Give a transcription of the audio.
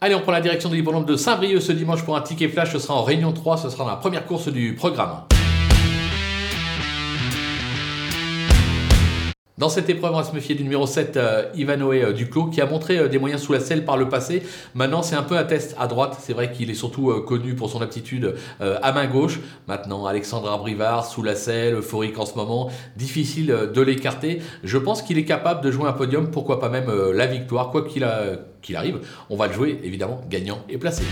Allez, on prend la direction de l'hippodrome de Saint-Brieuc ce dimanche pour un ticket flash. Ce sera en Réunion 3, ce sera dans la première course du programme. Dans cette épreuve, on va se méfier du numéro 7, euh, Ivanoé euh, Duclos, qui a montré euh, des moyens sous la selle par le passé. Maintenant, c'est un peu un test à droite. C'est vrai qu'il est surtout connu pour son aptitude à main gauche. Maintenant, Alexandre Abrivard, sous la selle, euphorique en ce moment. Difficile de l'écarter. Je pense qu'il est capable de jouer un podium, pourquoi pas même la victoire. Quoi qu'il arrive, on va le jouer évidemment gagnant et placé.